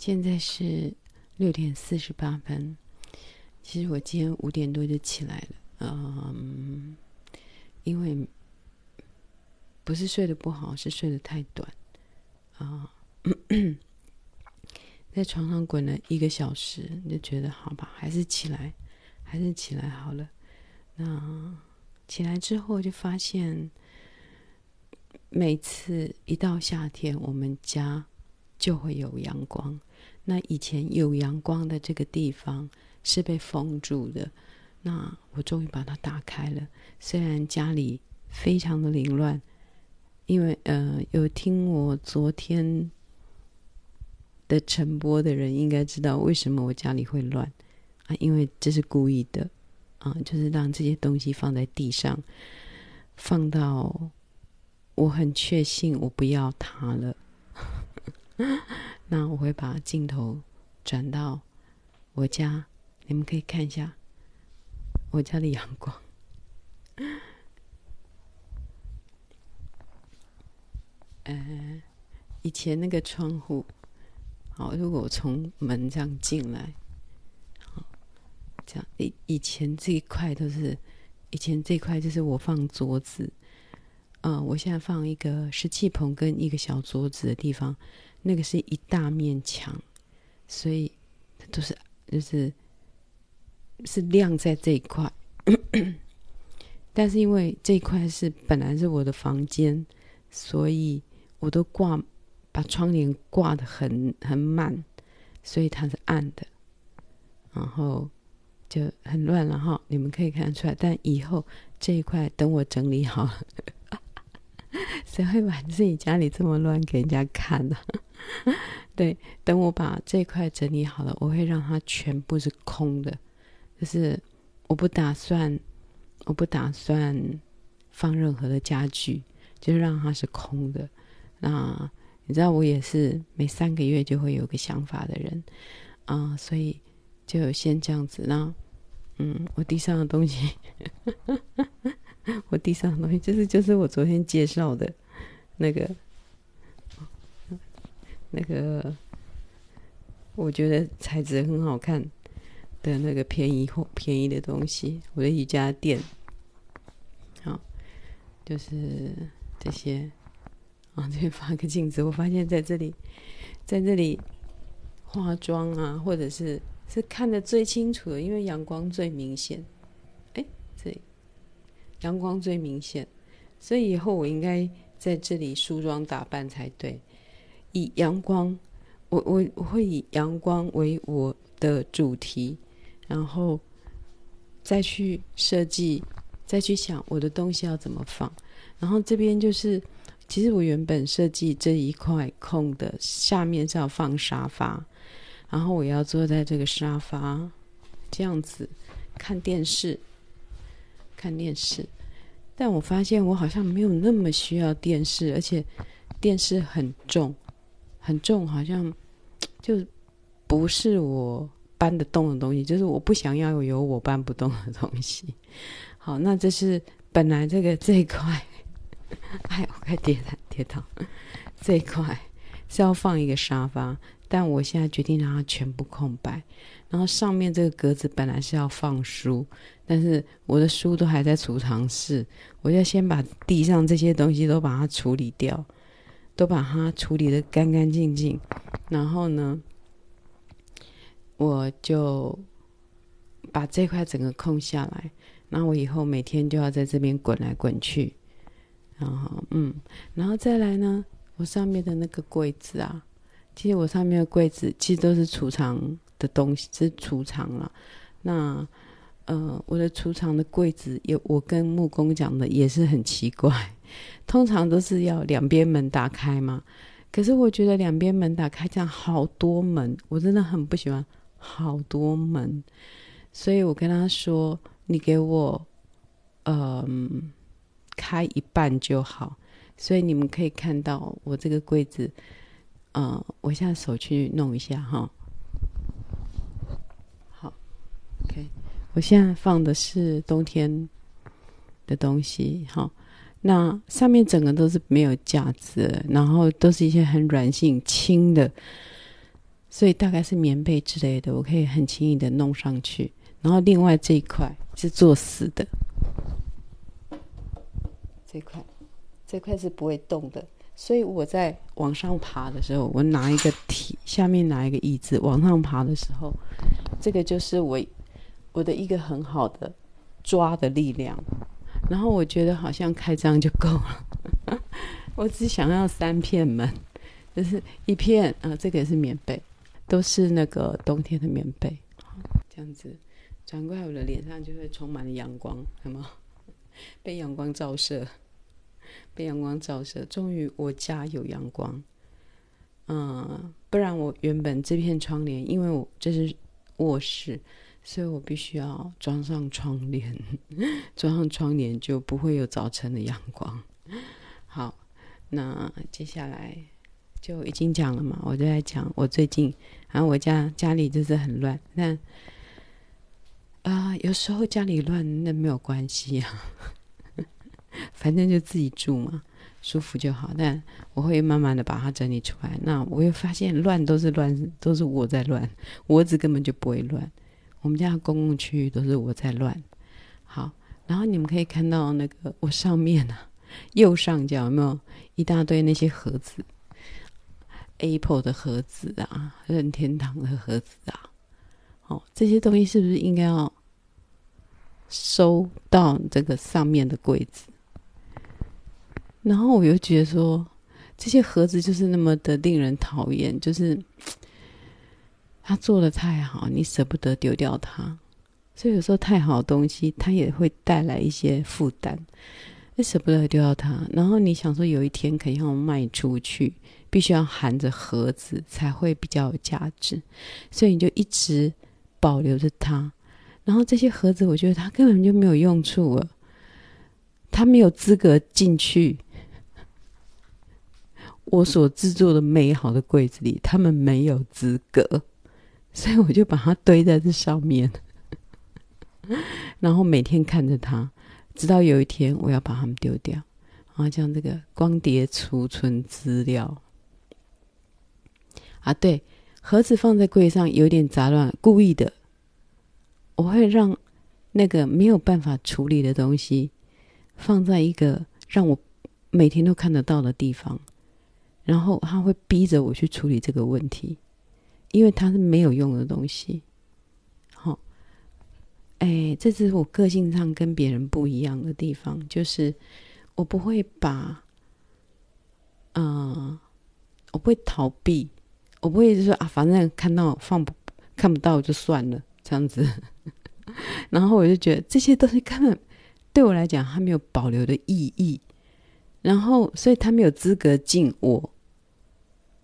现在是六点四十八分。其实我今天五点多就起来了，嗯，因为不是睡得不好，是睡得太短啊。在床上滚了一个小时，就觉得好吧，还是起来，还是起来好了。那起来之后就发现，每次一到夏天，我们家就会有阳光。那以前有阳光的这个地方是被封住的，那我终于把它打开了。虽然家里非常的凌乱，因为呃，有听我昨天的晨播的人应该知道为什么我家里会乱啊，因为这是故意的啊，就是让这些东西放在地上，放到我很确信我不要它了。那我会把镜头转到我家，你们可以看一下我家的阳光。呃，以前那个窗户，好，如果我从门这样进来，好，这样以以前这一块都是，以前这块就是我放桌子，嗯、我现在放一个湿气棚跟一个小桌子的地方。那个是一大面墙，所以都是就是是亮在这一块，但是因为这一块是本来是我的房间，所以我都挂把窗帘挂得很很满，所以它是暗的，然后就很乱了哈。你们可以看得出来，但以后这一块等我整理好了，谁会把自己家里这么乱给人家看呢、对，等我把这块整理好了，我会让它全部是空的，就是我不打算，我不打算放任何的家具，就是让它是空的。那你知道，我也是每三个月就会有个想法的人啊，所以就先这样子。那嗯，我地上的东西，我地上的东西就是就是我昨天介绍的那个。那个我觉得材质很好看的那个便宜货便宜的东西，我的瑜伽垫，好，就是这些啊。这边发个镜子，我发现在这里，在这里化妆啊，或者是是看得最清楚的，因为阳光最明显。阳光最明显，所以以后我应该在这里梳妆打扮才对。以阳光，我我我会以阳光为我的主题，然后再去设计，再去想我的东西要怎么放。然后这边就是，其实我原本设计这一块空的下面是要放沙发，然后我要坐在这个沙发这样子看电视，看电视。但我发现我好像没有那么需要电视，而且电视很重。很重，好像就不是我搬得动的东西，就是我不想要有我搬不动的东西。好，那这是本来这个这一块，哎，我快跌倒跌倒，这一块是要放一个沙发，但我现在决定让它全部空白。然后上面这个格子本来是要放书，但是我的书都还在储藏室，我要先把地上这些东西都把它处理掉。都把它处理得干干净净，然后呢，我就把这块整个空下来。然后我以后每天就要在这边滚来滚去，然后嗯，然后再来呢，我上面的那个柜子啊，其实我上面的柜子其实都是储藏的东西，是储藏了。那呃，我的储藏的柜子有，我跟木工讲的也是很奇怪。通常都是要两边门打开嘛，可是我觉得两边门打开这样好多门，我真的很不喜欢好多门，所以我跟他说：“你给我，嗯、呃，开一半就好。”所以你们可以看到我这个柜子，呃，我现在手去弄一下哈。好，OK，我现在放的是冬天的东西，哈。那上面整个都是没有架子，然后都是一些很软性轻的，所以大概是棉被之类的，我可以很轻易的弄上去。然后另外这一块是做死的，这块这块是不会动的。所以我在往上爬的时候，我拿一个梯，下面拿一个椅子往上爬的时候，这个就是我我的一个很好的抓的力量。然后我觉得好像开张就够了，我只想要三片门，就是一片啊，这个也是棉被，都是那个冬天的棉被，这样子。转过来，我的脸上就会充满了阳光，有没有？被阳光照射，被阳光照射，终于我家有阳光。嗯，不然我原本这片窗帘，因为我这是卧室，所以我必须要装上窗帘，装上窗帘就不会有早晨的阳光。好，那接下来就已经讲了嘛，我就在讲我最近，然后我家家里就是很乱，但。啊、有时候家里乱，那没有关系呀、反正就自己住嘛，舒服就好。但我会慢慢的把它整理出来。那我又发现乱都是乱，都是我在乱，我子根本就不会乱。我们家的公共区域都是我在乱。好，然后你们可以看到那个我上面啊，右上角有没有一大堆那些盒子？Apple 的盒子啊，任天堂的盒子啊。哦，这些东西是不是应该要收到这个上面的柜子？然后我又觉得说，这些盒子就是那么的令人讨厌，就是他做的太好，你舍不得丢掉它。所以有时候太好的东西，它也会带来一些负担，你舍不得丢掉它。然后你想说，有一天可以要卖出去，必须要含着盒子才会比较有价值，所以你就一直。保留着它，然后这些盒子，我觉得它根本就没有用处了，它没有资格进去我所制作的美好的柜子里，他们没有资格，所以我就把它堆在这上面，然后每天看着它，直到有一天我要把它们丢掉，然后像这个光碟储存资料啊，对。盒子放在柜上有点杂乱，故意的。我会让那个没有办法处理的东西放在一个让我每天都看得到的地方，然后他会逼着我去处理这个问题，因为它是没有用的东西。好，哎，这是我个性上跟别人不一样的地方，就是我不会把，嗯、我不会逃避。我不会就说啊，反正看到放不看不到就算了这样子，然后我就觉得这些东西根本对我来讲，它没有保留的意义，然后所以他没有资格进我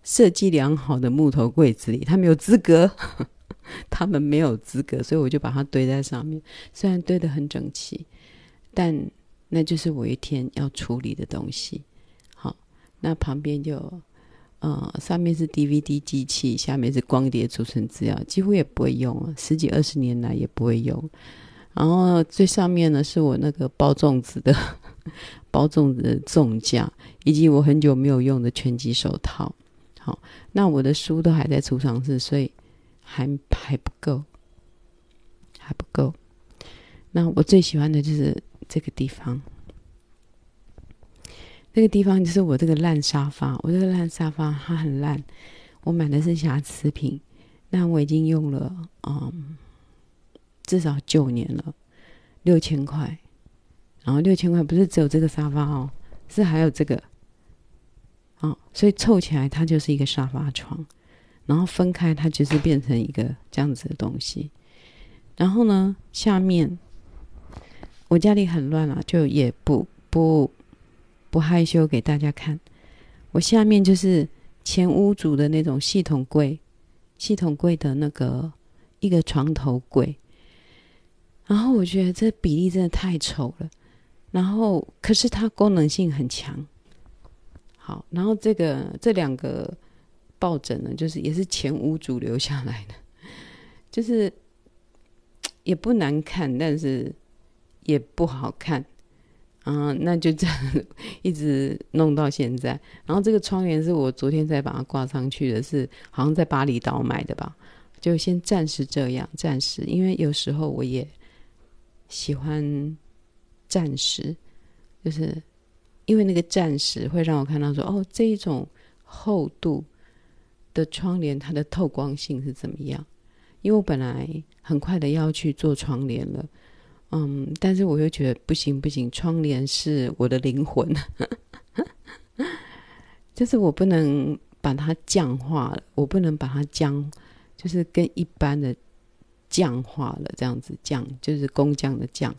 设计良好的木头柜子里，他没有资格，他们没有资格，所以我就把它堆在上面，虽然堆得很整齐，但那就是我一天要处理的东西。好，那旁边就。呃，上面是 DVD 机器，下面是光碟储存资料，几乎也不会用啊，十几二十年来也不会用。然后最上面呢，是我那个包粽子的包粽子的粽架，以及我很久没有用的拳击手套。好，那我的书都还在储藏室，所以还还不够，还不够。那我最喜欢的就是这个地方。这个地方就是我这个烂沙发，我这个烂沙发它很烂，我买的是瑕疵品，那我已经用了嗯至少九年了，六千块，然后六千块不是只有这个沙发哦，是还有这个，哦，所以凑起来它就是一个沙发床，然后分开它就是变成一个这样子的东西，然后呢下面我家里很乱啊，就也不不。不害羞给大家看，我下面就是前屋主的那种系统柜，系统柜的那个一个床头柜。然后我觉得这比例真的太丑了，然后可是它功能性很强。好，然后这个这两个抱枕呢，就是也是前屋主留下来的，就是也不难看，但是也不好看。嗯，那就这样一直弄到现在。然后这个窗帘是我昨天才把它挂上去的，是好像在巴厘岛买的吧？就先暂时这样，暂时，因为有时候我也喜欢暂时，就是因为那个暂时会让我看到说，哦，这一种厚度的窗帘，它的透光性是怎么样？因为我本来很快的要去做窗帘了。嗯，但是我又觉得不行不行，窗帘是我的灵魂，就是我不能把它降化了，我不能把它将，就是跟一般的降化了这样子降，就是工匠的匠。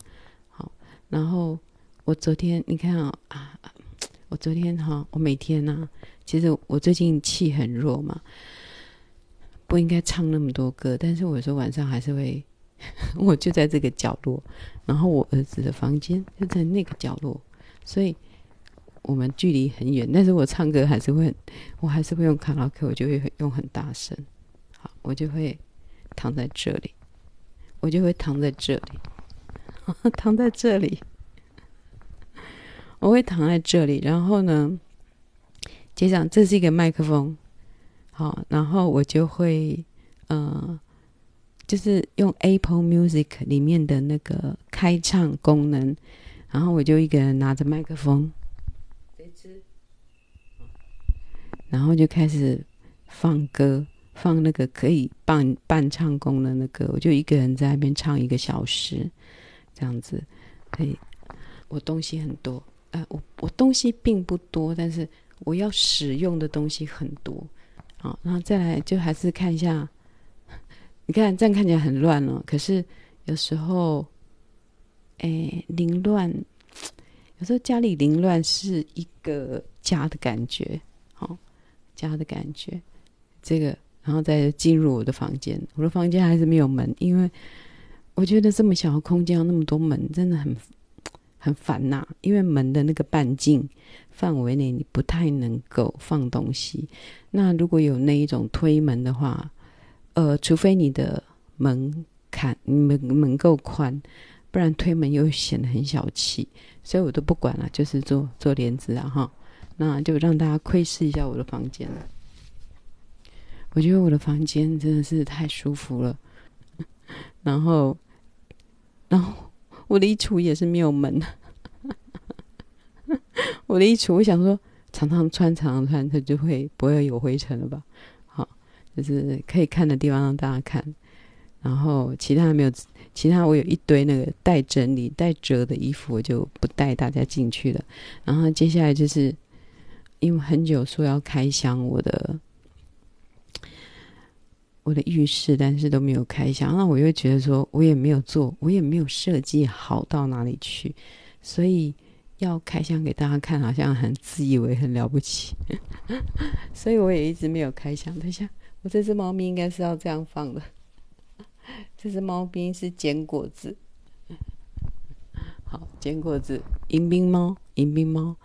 然后我昨天你看啊啊，我昨天哈，我每天呢、其实我最近气很弱嘛，不应该唱那么多歌，但是我说晚上还是会。我就在这个角落，然后我儿子的房间就在那个角落，所以我们距离很远。但是我唱歌还是会，我还是会用卡拉 OK，我就会用很大声。好，我就会躺在这里，我就会躺在这里，躺在这里，我会躺在这里。然后呢，接上这是一个麦克风，好，然后我就会，嗯、呃。就是用 Apple Music 里面的那个开唱功能，然后我就一个人拿着麦克风，然后就开始放歌，放那个可以伴伴唱功能的歌，我就一个人在那边唱一个小时，这样子。可以，我东西很多，呃，我我东西并不多，但是我要使用的东西很多。好，然后再来就还是看一下。你看这样看起来很乱哦，可是有时候，哎，凌乱，有时候家里凌乱是一个家的感觉，好、哦，家的感觉。这个，然后再进入我的房间，我的房间还是没有门，因为我觉得这么小的空间有那么多门，真的很很烦呐。因为门的那个半径范围内，你不太能够放东西。那如果有那一种推门的话，呃，除非你的门槛门门够宽，不然推门又显得很小气，所以我都不管了，就是做做帘子啊哈。那就让大家窥视一下我的房间了。我觉得我的房间真的是太舒服了。然后，然后我的衣橱也是没有门。我的衣橱，我想说，常常穿，常常穿，它就会不会有灰尘了吧？好就是可以看的地方让大家看，然后其他没有，其他我有一堆那个待整理、待折的衣服，我就不带大家进去了。然后接下来就是因为很久说要开箱我的我的浴室，但是都没有开箱，那我又觉得说我也没有做，我也没有设计好到哪里去，所以要开箱给大家看，好像很自以为很了不起，所以我也一直没有开箱。等一下。我这只猫咪应该是要这样放的。这只猫咪是坚果子，好，坚果子，迎宾猫，迎宾猫，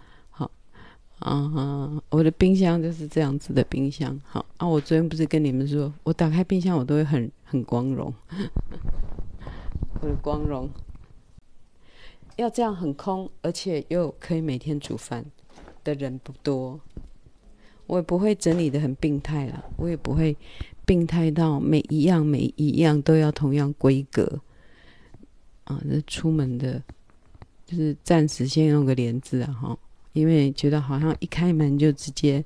好，啊，我的冰箱就是这样子的冰箱，好啊。我昨天不是跟你们说，我打开冰箱我都会很很光荣，我的光荣要这样很空，而且又可以每天煮饭的人不多。我也不会整理得很病态了，我也不会病态到每一样每一样都要同样规格啊。这出门的，就是暂时先用个帘子啊，哈，因为觉得好像一开门就直接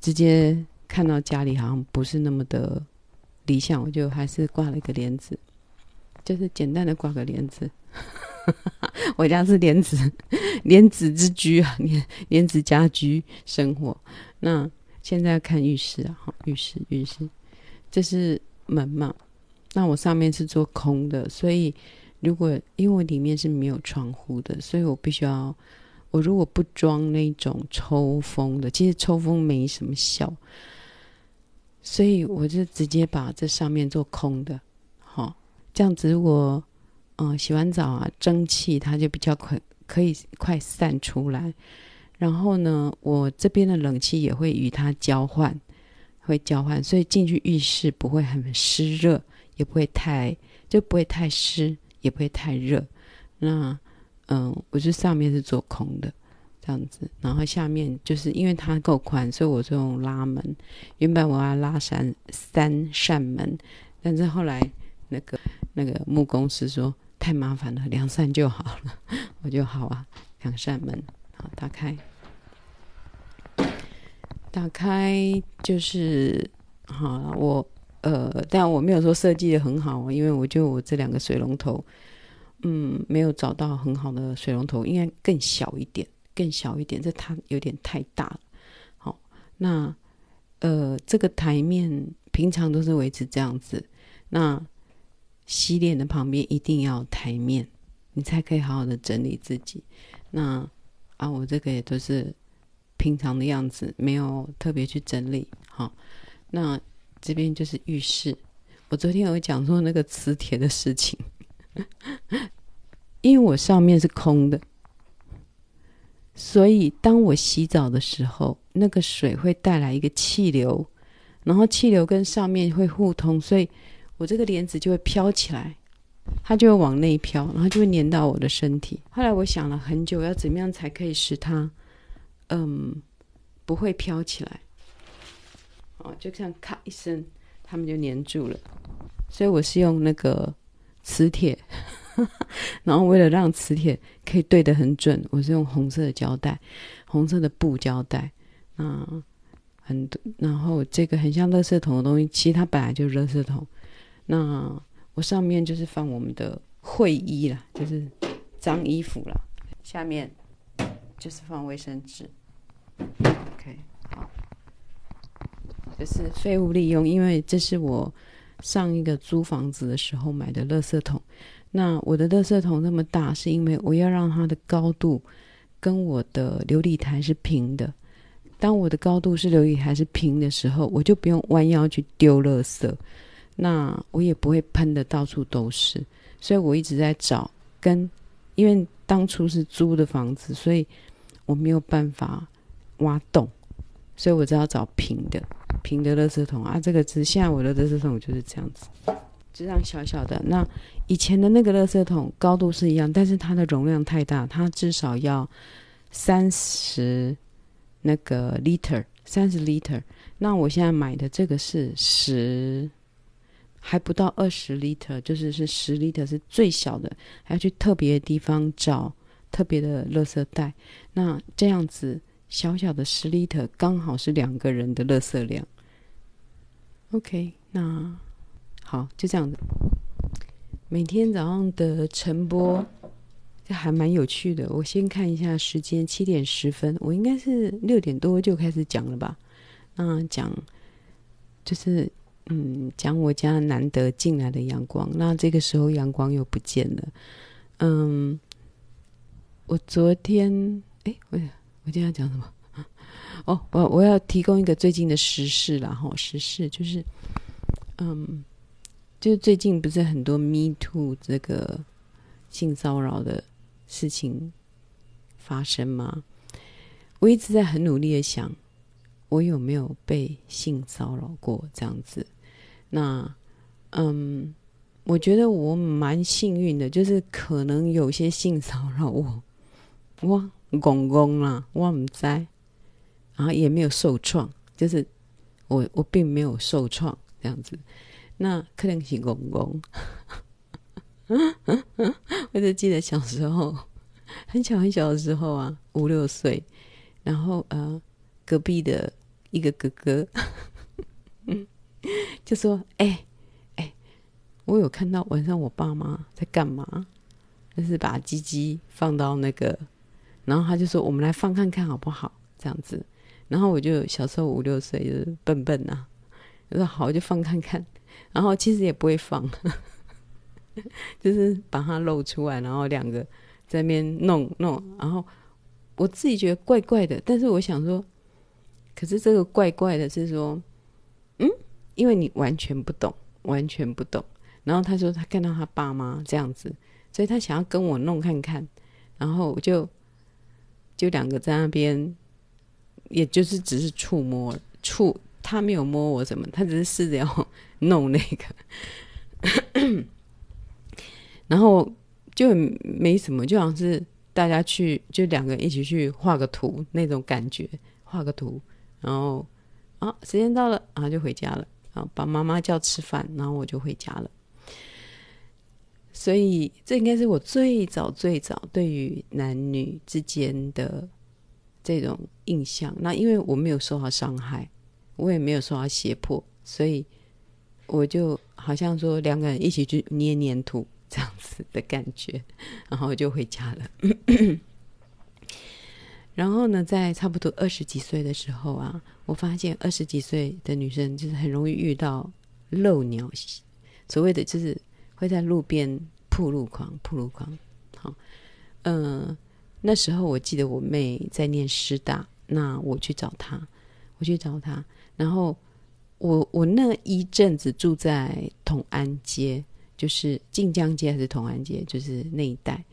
直接看到家里好像不是那么的理想，我就还是挂了一个帘子，就是简单的挂个帘子。我家是帘子，帘子之居啊，帘帘子家居生活。那现在要看浴室啊，好，浴室浴室，这是门嘛？那我上面是做空的，所以如果因为我里面是没有窗户的，所以我必须要，我如果不装那种抽风的，其实抽风没什么效，所以我就直接把这上面做空的，好，这样子如果。嗯，洗完澡啊，蒸汽它就比较快，可以快散出来。然后呢，我这边的冷气也会与它交换，会交换，所以进去浴室不会很湿热，也不会太就不会太湿，也不会太热。那嗯，我就上面是做空的这样子，然后下面就是因为它够宽，所以我就用拉门。原本我要拉三三扇门，但是后来那个那个木工师说太麻烦了，两扇就好了。我就好啊，两扇门好打开，打开就是好我。呃，但我没有说设计的很好，因为我就我这两个水龙头，嗯，没有找到很好的水龙头，应该更小一点，更小一点，这它有点太大了。好，那呃，这个台面平常都是维持这样子，那洗脸的旁边一定要台面，你才可以好好的整理自己。那啊，我这个也都是平常的样子，没有特别去整理。好，那。这边就是浴室。我昨天有讲说那个磁铁的事情，因为我上面是空的，所以当我洗澡的时候，那个水会带来一个气流，然后气流跟上面会互通，所以我这个帘子就会飘起来，它就会往内飘，然后就会粘到我的身体。后来我想了很久，要怎么样才可以使它，嗯，不会飘起来。哦，就像咔一声，他们就粘住了。所以我是用那个磁铁，然后为了让磁铁可以对得很准，我是用红色的胶带，红色的布胶带。啊，很多，然后这个很像垃圾桶的东西，其实它本来就是垃圾桶。那我上面就是放我们的会衣啦，就是脏衣服啦。下面就是放卫生纸。OK 好。就是废物利用，因为这是我上一个租房子的时候买的垃圾桶。那我的垃圾桶那么大，是因为我要让它的高度跟我的琉璃台是平的。当我的高度是琉璃台是平的时候，我就不用弯腰去丢垃圾，那我也不会喷的到处都是。所以我一直在找，跟因为当初是租的房子，所以我没有办法挖洞，所以我只要找平的。平的垃圾桶啊，这个是现在我的垃圾桶就是这样子，这样小小的。那以前的那个垃圾桶高度是一样，但是它的容量太大，它至少要三十那个 liter，三十 liter。那我现在买的这个是十，还不到二十 liter，就是是十 liter 是最小的，还要去特别的地方找特别的垃圾袋。那这样子小小的十 liter 刚好是两个人的垃圾量。OK，那好，就这样子。每天早上的晨播，这还蛮有趣的。我先看一下时间，七点十分，我应该是六点多就开始讲了吧？那讲就是嗯，讲我家难得进来的阳光。那这个时候阳光又不见了。嗯，我昨天哎，我我今天要讲什么？哦，我我要提供一个最近的时事啦，哈，时事就是，嗯，就是最近不是很多 Me Too 这个性骚扰的事情发生吗？我一直在很努力的想，我有没有被性骚扰过这样子？那，嗯，我觉得我蛮幸运的，就是可能有些性骚扰我，我公公啦，我唔知。然后也没有受创，就是我我并没有受创这样子。那可能是公公，我就记得小时候很小很小的时候啊，五六岁，然后呃隔壁的一个哥哥，就说：“哎、欸、哎、我有看到晚上我爸妈在干嘛？就是把鸡鸡放到那个，然后他就说我们来放看看好不好？这样子。”然后我就小时候五六岁，就是笨笨呐、啊，我说好，我就放看看。然后其实也不会放，就是把它露出来，然后两个在那边弄弄。然后我自己觉得怪怪的，但是我想说，可是这个怪怪的是说，嗯，因为你完全不懂，完全不懂。然后他说他看到他爸妈这样子，所以他想要跟我弄看看。然后我就就两个在那边。也就是只是触摸触，他没有摸我什么，他只是试着要 弄那个，然后就没什么，就好像是大家去就两个一起去画个图那种感觉，画个图，然后啊时间到了，然后就回家了，啊把妈妈叫吃饭，然后我就回家了。所以这应该是我最早最早对于男女之间的这种印象。那因为我没有受到伤害，我也没有受到胁迫，所以我就好像说两个人一起去捏黏土这样子的感觉，然后就回家了。然后呢，在差不多二十几岁的时候啊，我发现二十几岁的女生就是很容易遇到漏鸟，所谓的就是。会在路边铺路狂，铺路狂。好，嗯、呃，那时候我记得我妹在念师大，那我去找她，我去找她，然后我我那一阵子住在同安街，就是晋江街还是同安街，就是那一带。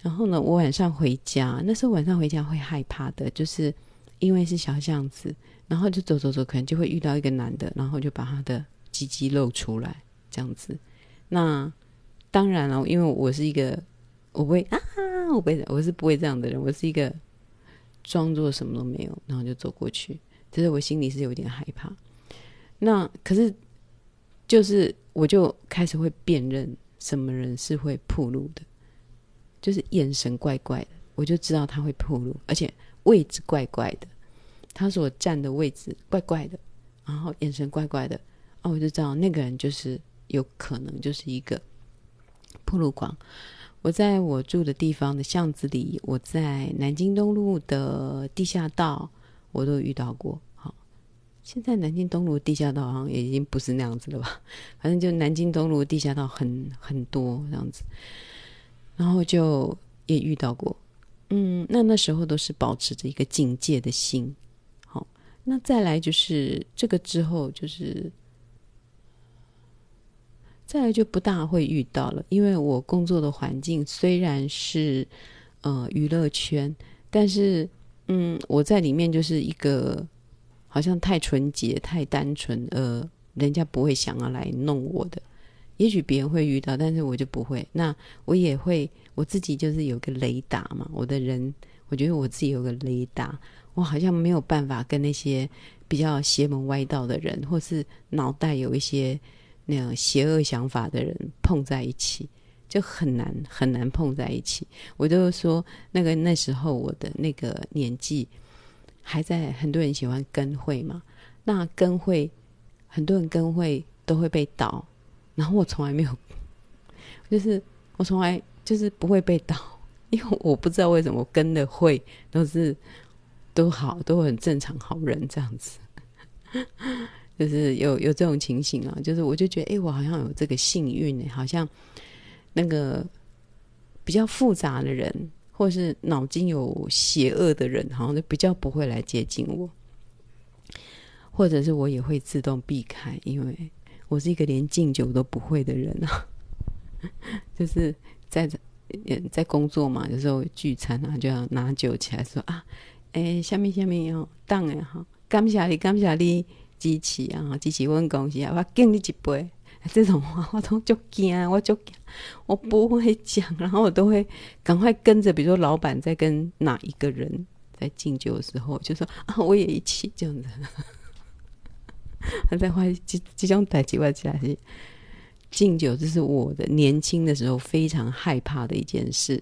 然后呢，我晚上回家，那时候晚上回家会害怕的，就是因为是小巷子，然后就走走走，可能就会遇到一个男的，然后就把他的鸡鸡露出来，这样子。那当然了，因为我是一个，我不会啊，我不会，我是不会这样的人。我是一个装作什么都没有，然后就走过去。其实我心里是有点害怕。那可是，就是我就开始会辨认什么人是会暴露的，就是眼神怪怪的，我就知道他会暴露，而且位置怪怪的，他所站的位置怪怪的，然后眼神怪怪的，哦，我就知道那个人就是。有可能就是一个铺路狂。我在我住的地方的巷子里，我在南京东路的地下道，我都遇到过。好，现在南京东路地下道好像也已经不是那样子了吧？反正就南京东路地下道很很多这样子，然后就也遇到过。嗯，那那时候都是保持着一个警戒的心。好，那再来就是这个之后就是。再来就不大会遇到了，因为我工作的环境虽然是呃娱乐圈，但是嗯，我在里面就是一个好像太纯洁、太单纯，呃，人家不会想要来弄我的。也许别人会遇到，但是我就不会。那我也会，我自己就是有个雷达嘛。我的人，我觉得我自己有个雷达，我好像没有办法跟那些比较邪门歪道的人，或是脑袋有一些。那样邪恶想法的人碰在一起，就很难很难碰在一起。我就说，那个那时候我的那个年纪还在，很多人喜欢跟会嘛。那跟会，很多人跟会都会被倒，然后我从来没有，就是我从来就是不会被倒，因为我不知道为什么我跟的会都是都好，都很正常好人这样子。就是有有这种情形啊，就是我就觉得，哎，我好像有这个幸运呢，好像那个比较复杂的人，或是脑筋有邪恶的人，好像就比较不会来接近我，或者是我也会自动避开，因为我是一个连敬酒都不会的人啊。就是在在工作嘛，有时候聚餐啊，就要拿酒起来说啊，哎，下面下面哦，当然哈，感谢你，感谢你。机器啊，机器问公司啊，我敬你一杯。这种话我都就惊，我就惊，我不会讲，然后我都会赶快跟着，比如说老板在跟哪一个人在敬酒的时候，就说啊，我也一起这样子。他在话这这种代际外起来是敬酒，这是我的年轻的时候非常害怕的一件事，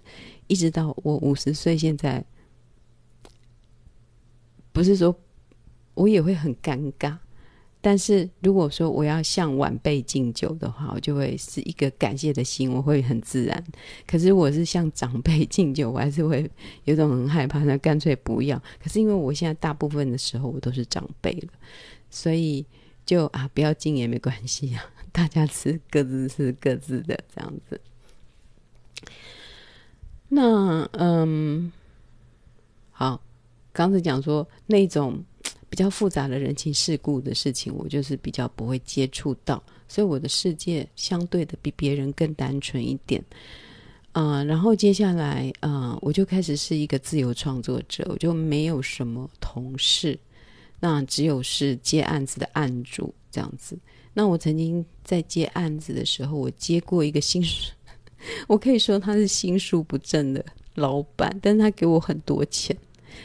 一直到我五十岁，现在不是说我也会很尴尬。但是如果说我要向晚辈敬酒的话，我就会是一个感谢的心，我会很自然。可是我是向长辈敬酒，我还是会有种很害怕，那干脆不要。可是因为我现在大部分的时候我都是长辈了，所以就啊不要敬也没关系啊，大家吃各自吃各自的这样子。那嗯，好，刚才讲说那种。比较复杂的人情世故的事情，我就是比较不会接触到，所以我的世界相对的比别人更单纯一点。啊、呃，然后接下来啊、呃，我就开始是一个自由创作者，我就没有什么同事，那只有是接案子的案主这样子。那我曾经在接案子的时候，我接过一个心术，我可以说他是心术不正的老板，但是他给我很多钱，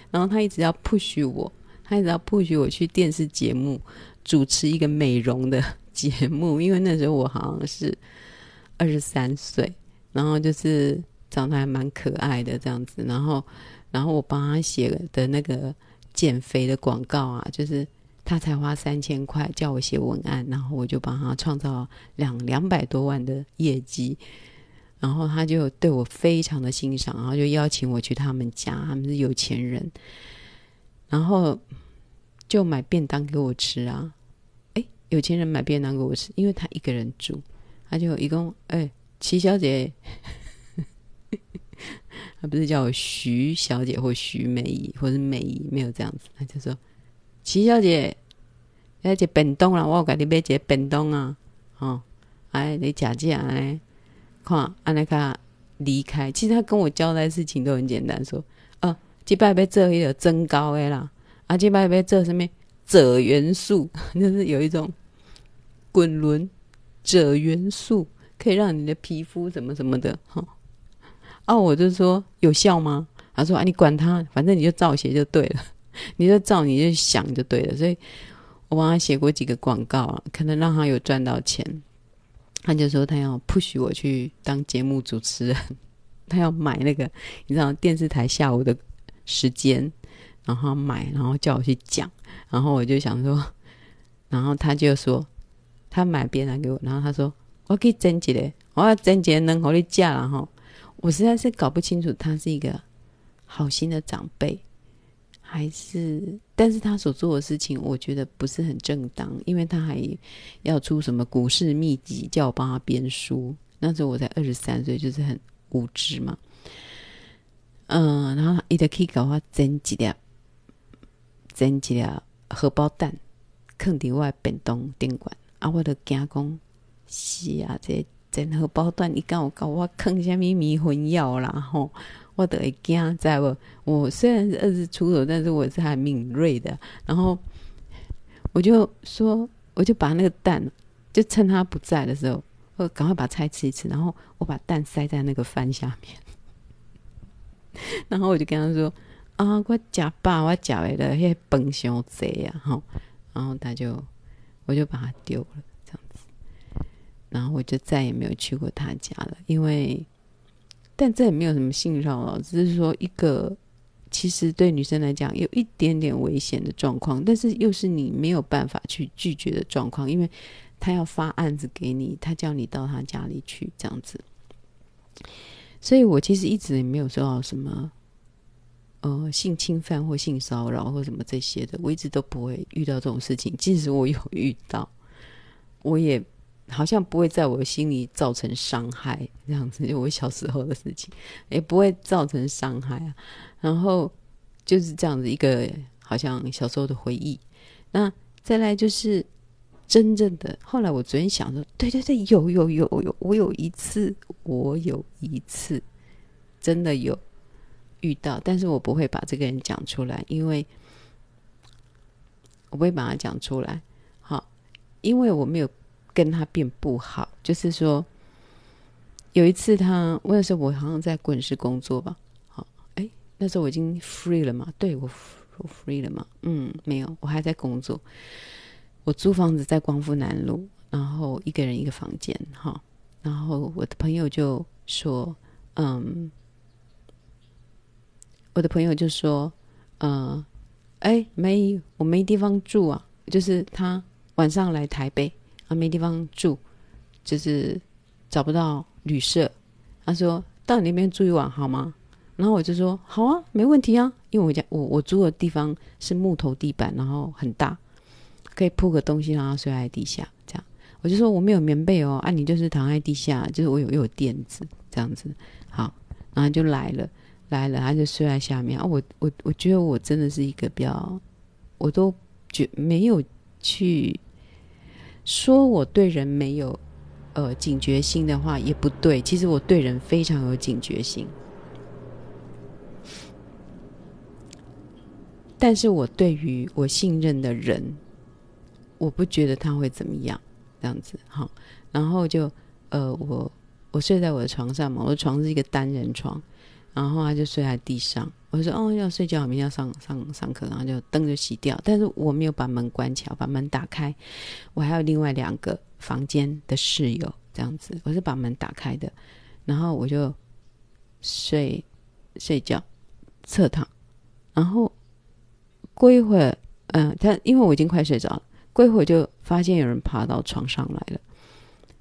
然后他一直要 push 我，他一直要 push 我去电视节目主持一个美容的 节目，因为那时候我好像是二十三岁，然后就是长得还蛮可爱的这样子，然后然后我帮他写的那个减肥的广告啊，就是。他才花三千块叫我写文案，然后我就帮他创造两两百多万的业绩，然后他就对我非常的欣赏，然后就邀请我去他们家，他们是有钱人，然后就买便当给我吃啊，哎，有钱人买便当给我吃，因为他一个人住，他就一共哎，齐小姐，他不是叫我徐小姐或徐美姨或是美姨，没有这样子，他就说。齐小姐，要一个便当啦，我有给你买一个便当啊，哦，哎，你吃吃哎，看，安尼卡离开。其实他跟我交代事情都很简单，说，哦，这摆要做一个增高的啦，啊，这摆要做什么？褶元素，就是有一种滚轮褶元素，可以让你的皮肤什么什么的，哈、哦。我就说有效吗？他说啊，你管他，反正你就照写就对了。你就照你就想就对了，所以我帮他写过几个广告啊，可能让他有赚到钱。他就说他要 push 我去当节目主持人，他要买那个你知道电视台下午的时间，然后买，然后叫我去讲。然后我就想说，然后他就说他买别人给我，然后他说我可以增几嘞，我要增几能好你嫁了哈。我实在是搞不清楚他是一个好心的长辈。还是，但是他所做的事情，我觉得不是很正当，因为他还要出什么股市秘籍，叫我帮他编书。那时候我才二十三岁，就是很无知嘛。嗯，然后伊就去给我蒸几粒，蒸几粒荷包蛋，放伫我的便当顶管。啊，我就惊讲，是啊，这蒸荷包蛋，你敢有搞我放什么迷魂药啦？吼。我得会惊，知道不？我虽然是二十出头，但是我是很敏锐的。然后我就说，我就把那个蛋，就趁他不在的时候，我赶快把菜吃一吃。然后我把蛋塞在那个饭下面。然后我就跟他说：“啊，我假爸，我假为了那饭伤济呀！”哈，然后他就，我就把它丢了，这样子。然后我就再也没有去过他家了，因为。但这也没有什么性骚扰，只是说一个其实对女生来讲有一点点危险的状况，但是又是你没有办法去拒绝的状况，因为他要发案子给你，他叫你到他家里去这样子。所以我其实一直也没有受到什么呃性侵犯或性骚扰或什么这些的，我一直都不会遇到这种事情。即使我有遇到，我也。好像不会在我心里造成伤害，这样子，就我小时候的事情，也不会造成伤害啊。然后就是这样子一个，好像小时候的回忆。那再来就是真正的，后来我昨天想说，对对对，有有有有，我有一次，我有一次真的有遇到，但是我不会把这个人讲出来，因为我不会把他讲出来，好，因为我没有。跟他变不好，就是说，有一次他，我那时候我好像在滚石工作吧，好，哎，那时候我已经 free 了嘛，对，我我 free 了嘛，嗯，没有，我还在工作，我租房子在光复南路，然后一个人一个房间，哈，然后我的朋友就说，嗯，我的朋友就说，嗯，哎，没，我没地方住啊，就是他晚上来台北。他没地方住，就是找不到旅社。他说：“到你那边住一晚好吗？”然后我就说：“好啊，没问题啊。”因为我家我我住的地方是木头地板，然后很大，可以铺个东西让他睡在地下。这样，我就说我没有棉被哦，啊，你就是躺在地下，就是我有又有垫子这样子。好，然后就来了，来了，他就睡在下面。啊，我我我觉得我真的是一个比较，我都觉没有去。说我对人没有呃警觉心的话也不对，其实我对人非常有警觉心，但是我对于我信任的人，我不觉得他会怎么样，这样子哈。然后就呃我我睡在我的床上嘛，我的床是一个单人床，然后他就睡在地上。我说：“哦，要睡觉，明天要上上上课。”然后就灯就熄掉，但是我没有把门关起来，把门打开。我还有另外两个房间的室友，这样子，我是把门打开的。然后我就睡睡觉，侧躺。然后过一会儿，嗯、呃，他因为我已经快睡着了，过一会儿就发现有人爬到床上来了。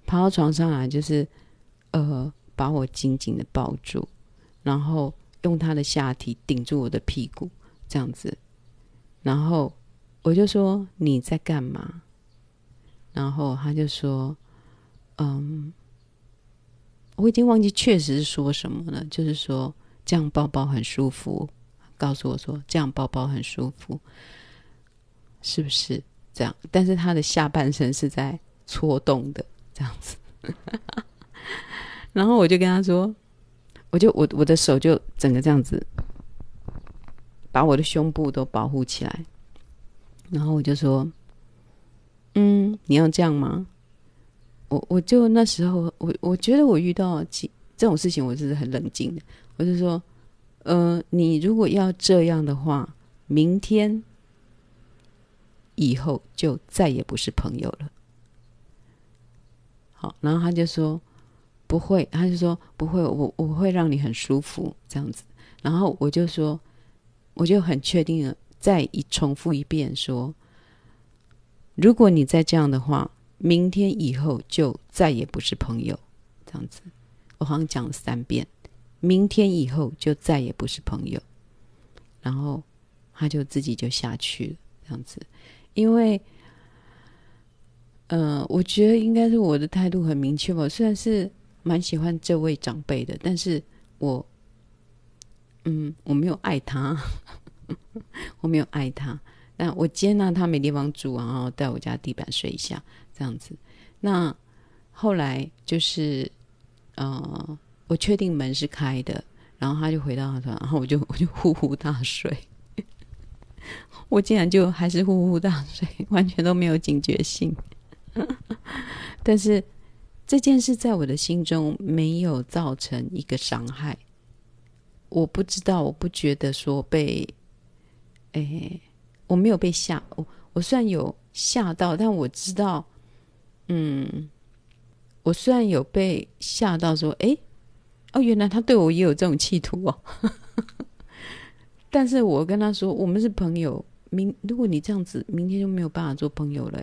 爬到床上来，就是呃，把我紧紧的抱住，然后。用他的下体顶住我的屁股，这样子，然后我就说，你在干嘛？然后他就说，嗯，我已经忘记确实是说什么了，就是说这样抱抱很舒服，告诉我说这样抱抱很舒服，是不是这样？但是他的下半身是在搓动的，这样子，然后我就跟他说。我就我我的手就整个这样子，把我的胸部都保护起来，然后我就说：“嗯，你要这样吗？”我我就那时候我我觉得我遇到这种事情，我是很冷静的。我就说：“呃，你如果要这样的话，明天以后就再也不是朋友了。”好，然后他就说。不会，他就说不会，我我会让你很舒服这样子。然后我就说，我就很确定了，再一重复一遍说，如果你再这样的话，明天以后就再也不是朋友这样子。我好像讲了三遍，明天以后就再也不是朋友。然后他就自己就下去了这样子，因为，呃，我觉得应该是我的态度很明确吧，虽然是。蛮喜欢这位长辈的，但是我，嗯，我没有爱他，我没有爱他，但我接纳他没地方住，然后在我家地板睡一下，这样子。那后来就是，呃，我确定门是开的，然后他就回到他床，然后我就 我就呼呼大睡，我竟然就还是呼呼大睡，完全都没有警觉性，但是。这件事在我的心中没有造成一个伤害，我不知道，我不觉得说被，哎，我没有被吓，我我虽然有吓到，但我知道，嗯，我虽然有被吓到，说，哎，哦，原来他对我也有这种企图哦，但是我跟他说，我们是朋友，明如果你这样子，明天就没有办法做朋友了。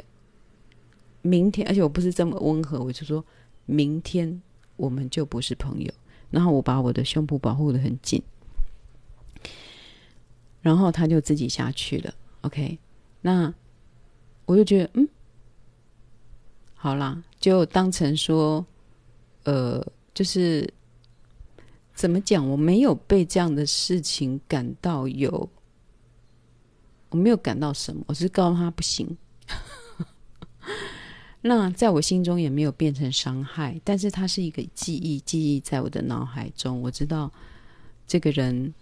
明天，而且我不是这么温和，我就说明天我们就不是朋友。然后我把我的胸部保护得很紧，然后他就自己下去了。OK，那我就觉得，嗯，好啦，就当成说，呃，就是怎么讲，我没有被这样的事情感到有，我没有感到什么，我是告诉他不行。那在我心中也没有变成伤害，但是它是一个记忆，记忆在我的脑海中。我知道这个人，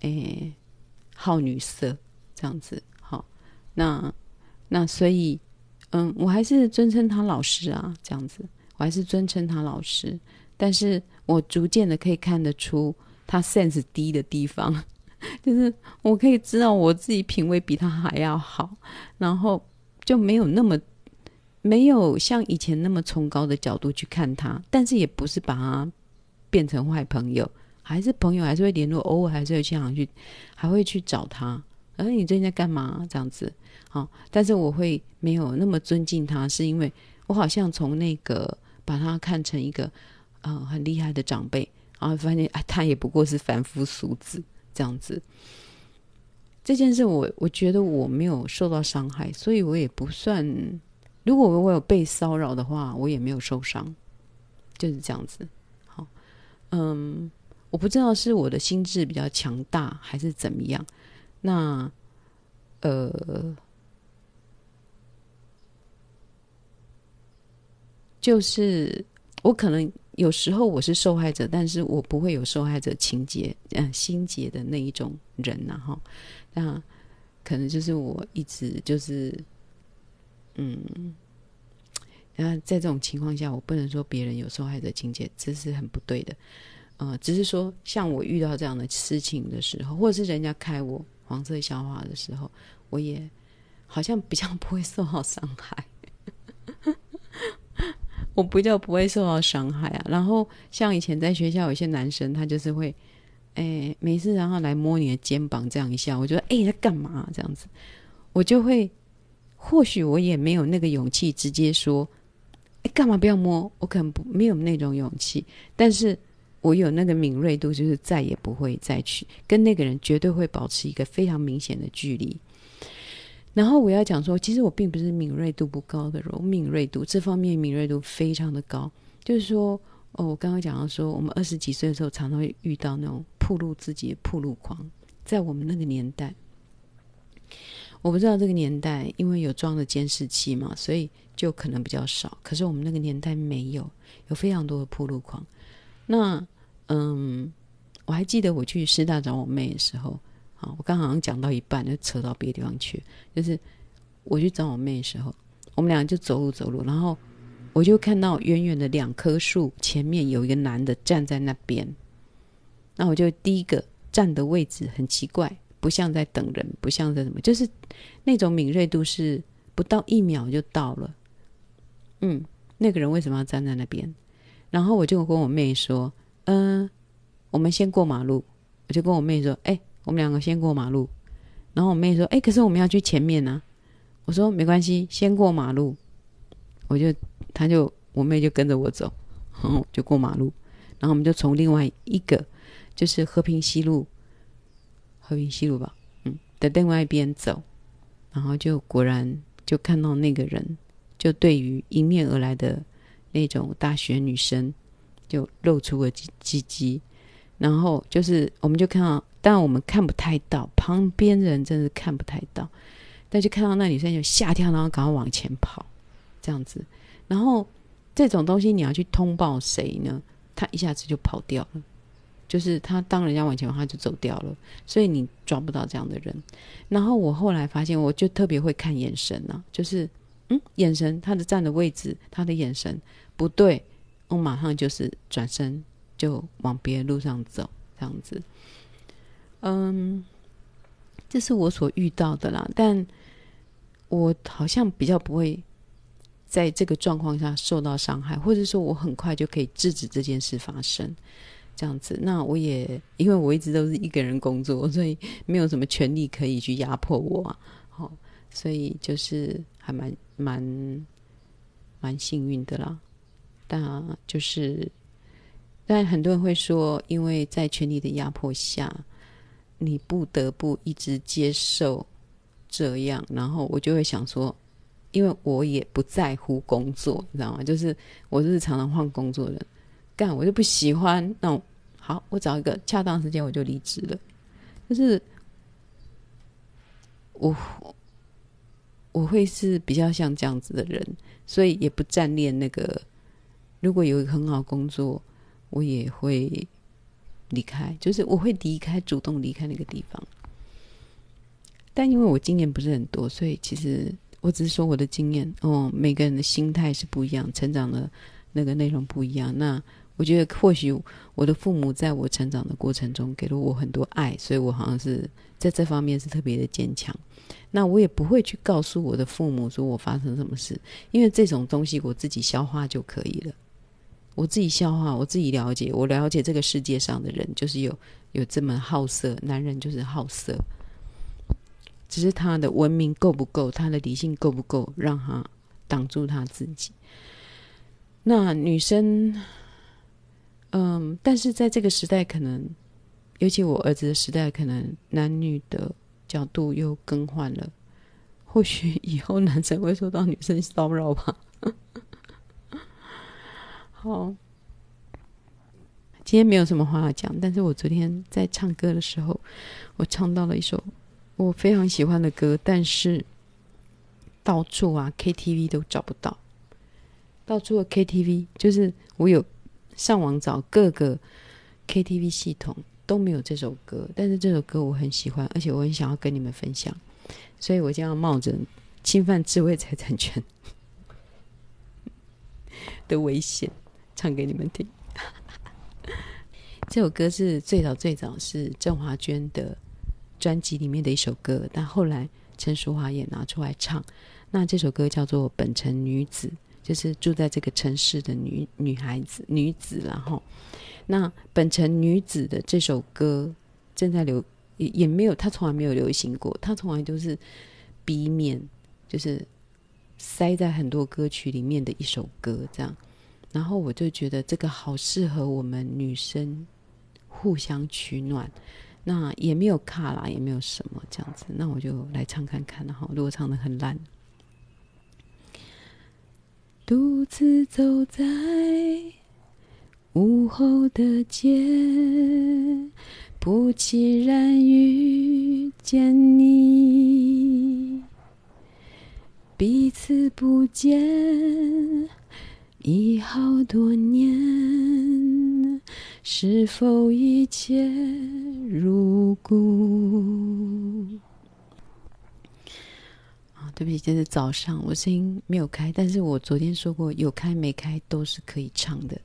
诶，好女色这样子。好，那那所以，嗯，我还是尊称他老师啊，这样子，我还是尊称他老师。但是我逐渐的可以看得出他 sense 低的地方，就是我可以知道我自己品味比他还要好，然后就没有那么。没有像以前那么崇高的角度去看他，但是也不是把他变成坏朋友，还是朋友，还是会联络，偶尔还是会经常去，还会去找他。哎，你最近在干嘛？这样子，好，但是我会没有那么尊敬他，是因为我好像从那个把他看成一个呃很厉害的长辈，然后发现哎，他也不过是凡夫俗子这样子。这件事我我觉得我没有受到伤害，所以我也不算。如果我有被骚扰的话，我也没有受伤，就是这样子。好，嗯，我不知道是我的心智比较强大还是怎么样。那，呃，就是我可能有时候我是受害者，但是我不会有受害者情节，嗯，心结的那一种人呐，哈。那可能就是我一直就是。嗯，那在这种情况下，我不能说别人有受害者情节，这是很不对的。呃，只是说像我遇到这样的事情的时候，或者是人家开我黄色笑话的时候，我也好像比较不会受到伤害。我比较不会受到伤害啊。然后像以前在学校，有些男生他就是会，哎，没事，然后来摸你的肩膀这样一下，我觉得哎，他干嘛这样子？我就会，或许我也没有那个勇气直接说，哎，干嘛不要摸？我可能不没有那种勇气，但是。我有那个敏锐度，就是再也不会再去跟那个人，绝对会保持一个非常明显的距离。然后我要讲说，其实我并不是敏锐度不高的人，我敏锐度这方面敏锐度非常的高。就是说，哦，我刚刚讲到说，我们二十几岁的时候，常常会遇到那种暴露自己的暴露狂。在我们那个年代，我不知道这个年代，因为有装的监视器嘛，所以就可能比较少。可是我们那个年代没有，有非常多的铺路狂。那嗯，我还记得我去师大找我妹的时候，好，我刚好像讲到一半就扯到别的地方去。就是我去找我妹的时候，我们俩就走路走路，然后我就看到远远的两棵树前面有一个男的站在那边。那我就第一个站的位置很奇怪，不像在等人，不像在什么，就是那种敏锐度是不到一秒就到了。嗯，那个人为什么要站在那边？然后我就跟我妹说。嗯、我们先过马路，我就跟我妹说：“哎、我们两个先过马路。”然后我妹说：“哎、可是我们要去前面呢、”我说：“没关系，先过马路。”我就，她就，我妹就跟着我走，然后就过马路。然后我们就从另外一个，就是和平西路，和平西路吧，嗯，的另外一边走。然后就果然就看到那个人，就对于迎面而来的那种大学女生。就露出了鸡鸡鸡，然后就是我们就看到，但我们看不太到，旁边人真是看不太到，但就看到那女生就吓跳，然后赶快往前跑，这样子。然后这种东西你要去通报谁呢？他一下子就跑掉了，就是他当人家往前，他就走掉了，所以你抓不到这样的人。然后我后来发现，我就特别会看眼神啊，就是嗯，眼神，他的站的位置，他的眼神不对。我马上就是转身就往别的路上走，这样子。嗯，这是我所遇到的啦。但我好像比较不会在这个状况下受到伤害，或者说我很快就可以制止这件事发生，这样子。那我也因为我一直都是一个人工作，所以没有什么权力可以去压迫我啊。好，所以就是还蛮蛮蛮幸运的啦。但就是，但很多人会说，因为在权力的压迫下，你不得不一直接受这样。然后我就会想说，因为我也不在乎工作，你知道吗？就是我就是常常换工作的，干我就不喜欢。那我好，我找一个恰当时间我就离职了。就是我我会是比较像这样子的人，所以也不占恋那个。如果有一个很好工作，我也会离开，就是我会离开，主动离开那个地方。但因为我经验不是很多，所以其实我只是说我的经验。哦，每个人的心态是不一样，成长的那个内容不一样。那我觉得或许我的父母在我成长的过程中给了我很多爱，所以我好像是在这方面是特别的坚强。那我也不会去告诉我的父母说我发生什么事，因为这种东西我自己消化就可以了。我自己消化，我自己了解，我了解这个世界上的人就是有有这么好色，男人就是好色，只是他的文明够不够，他的理性够不够，让他挡住他自己。那女生，嗯，但是在这个时代，可能尤其我儿子的时代，可能男女的角度又更换了。或许以后男生会受到女生骚扰吧。好，今天没有什么话要讲，但是我昨天在唱歌的时候，我唱到了一首我非常喜欢的歌，但是到处啊 KTV 都找不到，到处的 KTV 就是我有上网找各个 KTV 系统都没有这首歌，但是这首歌我很喜欢，而且我很想要跟你们分享，所以我将要冒着侵犯智慧财产权 的危险。唱给你们听。这首歌是最早最早是郑华娟的专辑里面的一首歌，但后来陈淑樺也拿出来唱。那这首歌叫做《本城女子》，就是住在这个城市的女女孩子女子，然后那《本城女子》的这首歌正在流，也也没有，她从来没有流行过，她从来都是 B 面，就是塞在很多歌曲里面的一首歌这样。然后我就觉得这个好适合我们女生互相取暖，那也没有卡啦，也没有什么这样子，那我就来唱看看，然后如果唱的很烂，独自走在午后的街，不期然遇见你，彼此不见。已好多年，是否一切如故？对不起，这是早上，我声音没有开，但是我昨天说过，有开没开都是可以唱的。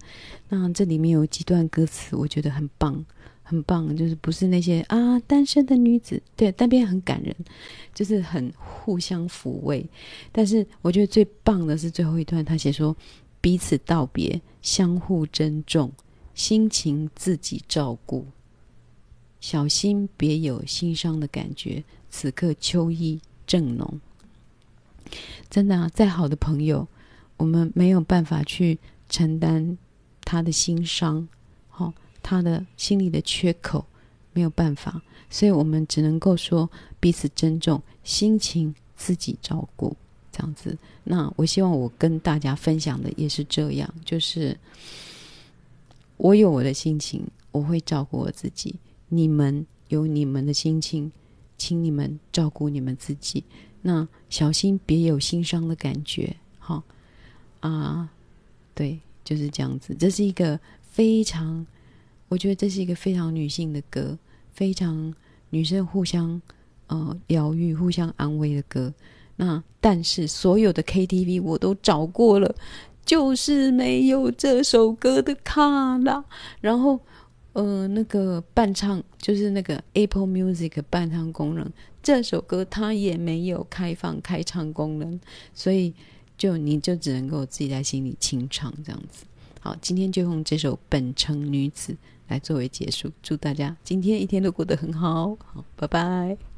那这里面有几段歌词，我觉得很棒，很棒，就是不是那些啊单身的女子，对，但边很感人，就是很互相抚慰。但是我觉得最棒的是最后一段，他写说。彼此道别，相互珍重，心情自己照顾，小心别有心伤的感觉。此刻秋意正浓，真的啊，再好的朋友，我们没有办法去承担他的心伤，好，他的心里的缺口，没有办法，所以我们只能够说彼此珍重，心情自己照顾。这样子，那我希望我跟大家分享的也是这样，就是我有我的心情，我会照顾我自己；你们有你们的心情，请你们照顾你们自己。那小心别有心伤的感觉，好啊，对，就是这样子。这是一个非常，我觉得这是一个非常女性的歌，非常女生互相呃疗愈、互相安慰的歌。那但是所有的 KTV 我都找过了，就是没有这首歌的卡啦。然后，呃，那个伴唱就是那个 Apple Music 伴唱功能，这首歌它也没有开放开唱功能，所以就你就只能够自己在心里清唱这样子。好，今天就用这首《本城女子》来作为结束，祝大家今天一天都过得很好。好，拜拜。